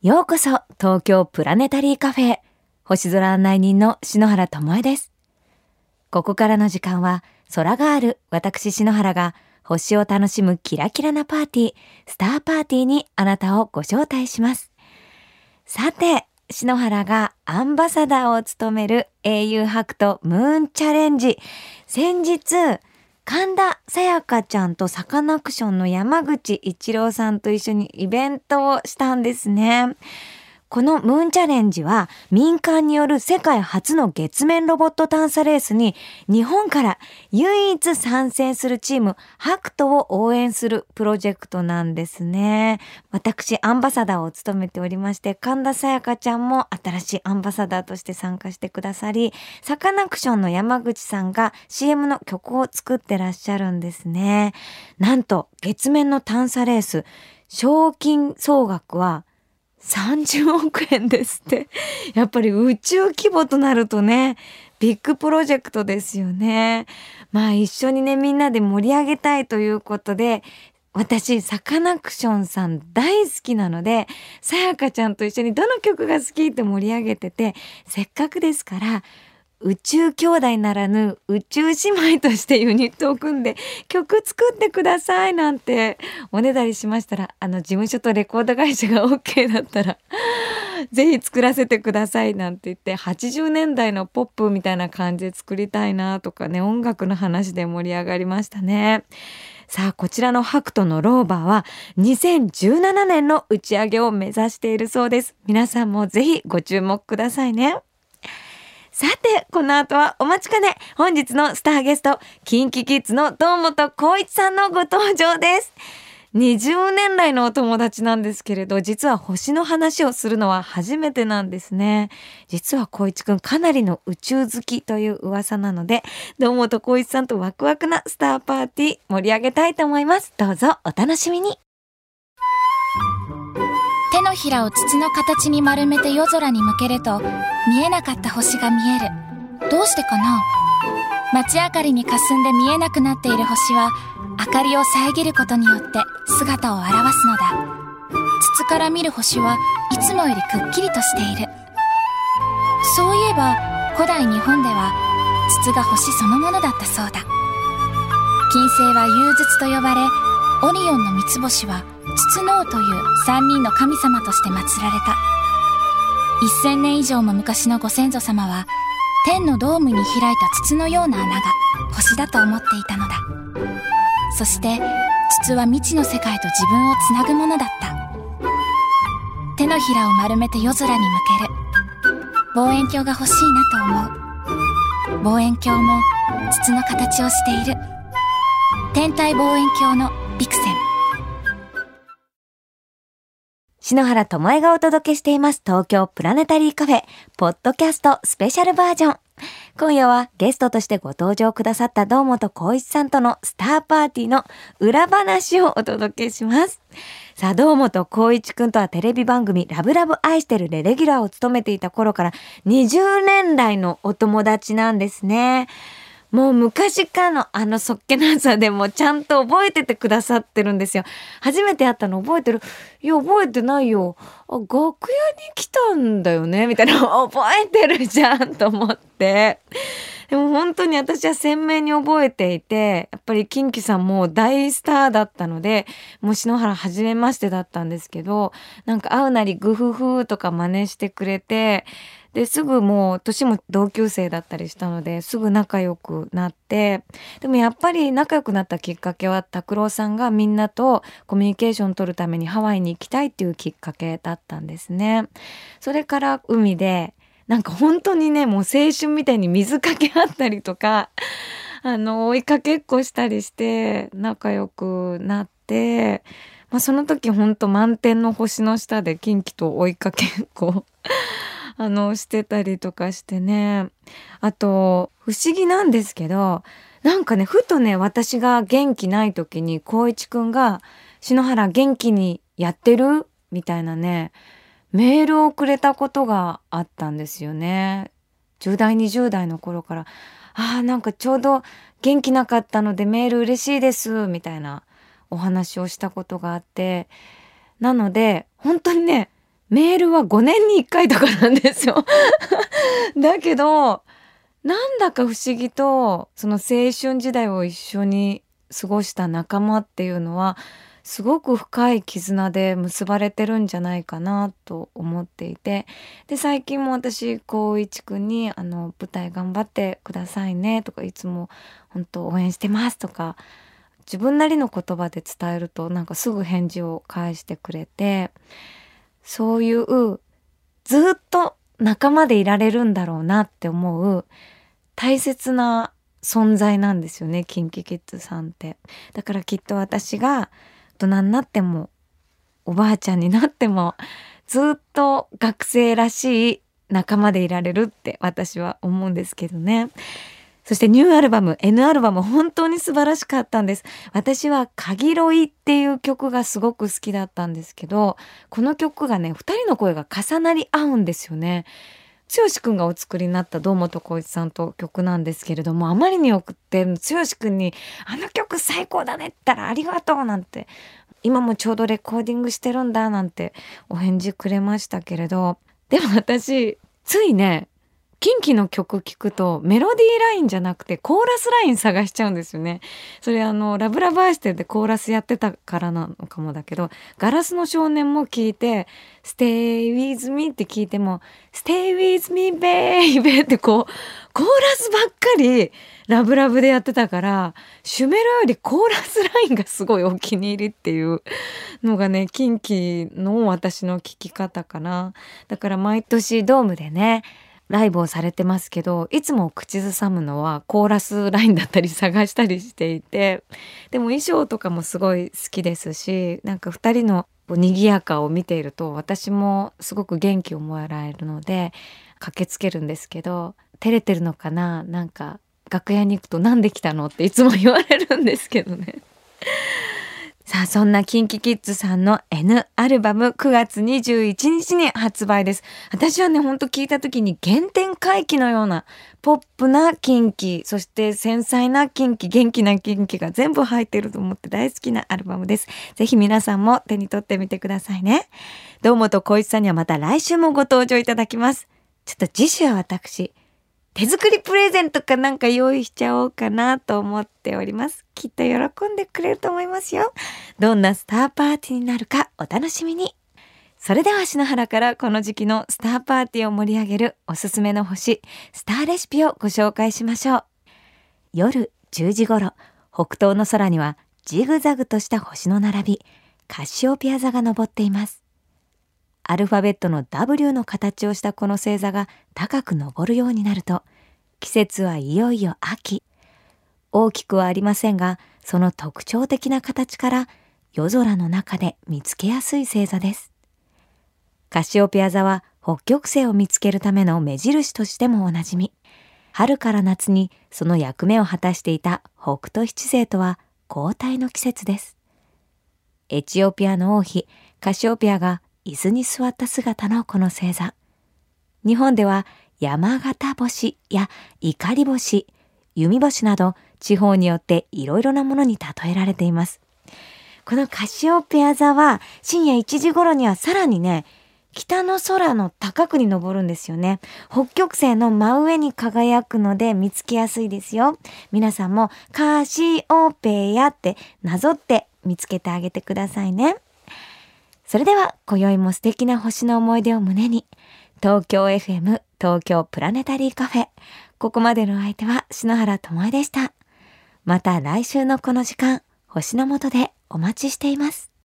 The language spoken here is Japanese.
ようこそ東京プラネタリーカフェ星空案内人の篠原智恵です。ここからの時間は空がある私篠原が星を楽しむキラキラなパーティースターパーティーにあなたをご招待します。さて篠原がアンバサダーを務める英雄白とムーンチャレンジ。先日神田沙也加ちゃんとサカナクションの山口一郎さんと一緒にイベントをしたんですね。このムーンチャレンジは民間による世界初の月面ロボット探査レースに日本から唯一参戦するチームハクトを応援するプロジェクトなんですね。私アンバサダーを務めておりまして神田沙也加ちゃんも新しいアンバサダーとして参加してくださりサカナクションの山口さんが CM の曲を作ってらっしゃるんですね。なんと月面の探査レース賞金総額は30億円ですって。やっぱり宇宙規模となるとね、ビッグプロジェクトですよね。まあ一緒にね、みんなで盛り上げたいということで、私、サカナクションさん大好きなので、さやかちゃんと一緒にどの曲が好きって盛り上げてて、せっかくですから、宇宙兄弟ならぬ宇宙姉妹としてユニットを組んで曲作ってくださいなんておねだりしましたらあの事務所とレコード会社が OK だったらぜひ作らせてくださいなんて言って80年代のポップみたいな感じで作りたいなとかね音楽の話で盛り上がりましたね。さあ、こちらのハクトのローバーは2017年の打ち上げを目指しているそうです。皆さんもぜひご注目くださいね。さて、この後はお待ちかね、本日のスターゲスト、キンキキッズの堂本光一さんのご登場です。20年来のお友達なんですけれど、実は星の話をするのは初めてなんですね。実は光一くんかなりの宇宙好きという噂なので、堂本光一さんとワクワクなスターパーティー盛り上げたいと思います。どうぞお楽しみに。手のひらを筒の形に丸めて夜空に向けると見えなかった星が見える。どうしてかな？街明かりに霞んで見えなくなっている星は明かりを遮ることによって姿を現すのだ。筒から見る星はいつもよりくっきりとしている。そういえば古代日本では筒が星そのものだったそうだ。金星は融筒と呼ばれオリオンの三つ星は筒の王という三人の神様として祀られた。1000年以上も昔のご先祖様は天のドームに開いた筒のような穴が星だと思っていたのだ。そして筒は未知の世界と自分をつなぐものだった。手のひらを丸めて夜空に向ける。望遠鏡が欲しいなと思う。望遠鏡も筒の形をしている。天体望遠鏡のビクセン。篠原智恵がお届けしています東京プラネタリーカフェ、ポッドキャストスペシャルバージョン。今夜はゲストとしてご登場くださった堂本光一さんとのスターパーティーの裏話をお届けします。さあ、堂本光一くんとはテレビ番組ラブラブ愛してるでレギュラーを務めていた頃から20年来のお友達なんですね。もう昔からのあのそっけなさでもちゃんと覚えててくださってるんですよ。初めて会ったの覚えてるいや、覚えてないよ。あ、楽屋に来たんだよね？みたいな。覚えてるじゃんと思って。でも本当に私は鮮明に覚えていて、やっぱりキンキさんも大スターだったので、もう篠原初めましてだったんですけど、なんか会うなりグフフとか真似してくれて、ですぐもう年も同級生だったりしたのですぐ仲良くなってでもやっぱり仲良くなったきっかけは拓郎さんがみんなとコミュニケーション取るためにハワイに行きたいっていうきっかけだったんですね。それから海でなんか本当にねもう青春みたいに水かけ合ったりとか あの追いかけっこしたりして仲良くなって。まあ、その時ほんと満天の星の下でキンキと追いかけっこ あのしてたりとかしてねあと不思議なんですけどなんかねふとね私が元気ない時に光一くんが「篠原元気にやってる?」みたいなねメールをくれたことがあったんですよね。10代20代の頃から「ああなんかちょうど元気なかったのでメール嬉しいです」みたいなお話をしたことがあって。なので本当にねメールは5年に1回とかなんですよ。だけどなんだか不思議とその青春時代を一緒に過ごした仲間っていうのはすごく深い絆で結ばれてるんじゃないかなと思っていてで最近も私光一くんにあの「舞台頑張ってくださいね」とかいつも「本当応援してます」とか自分なりの言葉で伝えるとなんかすぐ返事を返してくれてそういうずっと仲間でいられるんだろうなって思う大切な存在なんですよね KinKiKids さんって。だからきっと私が大人になってもおばあちゃんになってもずっと学生らしい仲間でいられるって私は思うんですけどね。そしてニューアルバム N アルバム本当に素晴らしかったんです。私は鍵ロイっていう曲がすごく好きだったんですけど、この曲がね、二人の声が重なり合うんですよね。剛くんがお作りになった堂本光一さんと曲なんですけれどもあまりによくって剛くんに「あの曲最高だね」って言ったら「ありがとう」なんて。今もちょうどレコーディングしてるんだなんてお返事くれましたけれど。でも私ついねキンキの曲聴くとメロディーラインじゃなくてコーラスライン探しちゃうんですよね。それあのラブラバーシテでコーラスやってたからなのかもだけどガラスの少年も聞いて Stay with me って聞いても Stay with me baby ってこうコーラスばっかりラブラブでやってたからシュメロよりコーラスラインがすごいお気に入りっていうのがねキンキの私の聴き方かな。だから毎年ドームでねライブをされてますけどいつも口ずさむのはコーラスラインだったり探したりしていてでも衣装とかもすごい好きですしなんか2人の賑やかを見ていると私もすごく元気をもらえるので駆けつけるんですけど照れてるのかな？なんか楽屋に行くと「なんで来たの?」っていつも言われるんですけどね。さあ、そんな KinKiKids さんの N アルバム9月21日に発売です。私はね、ほんと聞いた時に原点回帰のようなポップなキンキ、そして繊細なキンキ、元気なキンキが全部入ってると思って大好きなアルバムです。ぜひ皆さんも手に取ってみてくださいね。どうもと小一さんにはまた来週もご登場いただきます。ちょっと次週は私、手作りプレゼントかなんか用意しちゃおうかなと思っております。きっと喜んでくれると思いますよ。どんなスターパーティーになるかお楽しみに。それでは篠原からこの時期のスターパーティーを盛り上げるおすすめの星、スターレシピをご紹介しましょう。夜10時頃、北東の空にはジグザグとした星の並び、カシオペア座が昇っています。アルファベットの W の形をしたこの星座が高く昇るようになると、季節はいよいよ秋。大きくはありませんが、その特徴的な形から夜空の中で見つけやすい星座です。カシオペア座は北極星を見つけるための目印としてもおなじみ。春から夏にその役目を果たしていた北斗七星とは交代の季節です。エチオピアの王妃カシオペアが椅子に座った姿のこの星座。日本では山形星や怒り星、弓星など地方によっていろいろなものに例えられています。このカシオペア座は深夜1時頃にはさらにね、北の空の高くに登るんですよね。北極星の真上に輝くので見つけやすいですよ。皆さんもカシオペアってなぞって見つけてあげてくださいね。それでは、今宵も素敵な星の思い出を胸に、東京 FM 東京プラネタリーカフェ。ここまでの相手は篠原智恵でした。また来週のこの時間、星の下でお待ちしています。